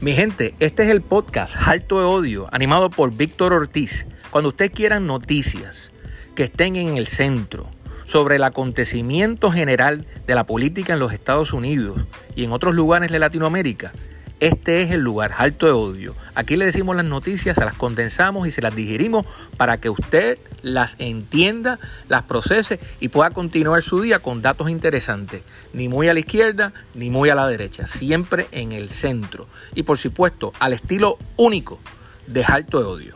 Mi gente, este es el podcast Alto de Odio, animado por Víctor Ortiz. Cuando ustedes quieran noticias que estén en el centro sobre el acontecimiento general de la política en los Estados Unidos y en otros lugares de Latinoamérica, este es el lugar, alto de odio. Aquí le decimos las noticias, se las condensamos y se las digerimos para que usted las entienda, las procese y pueda continuar su día con datos interesantes. Ni muy a la izquierda, ni muy a la derecha. Siempre en el centro. Y por supuesto, al estilo único de alto de odio.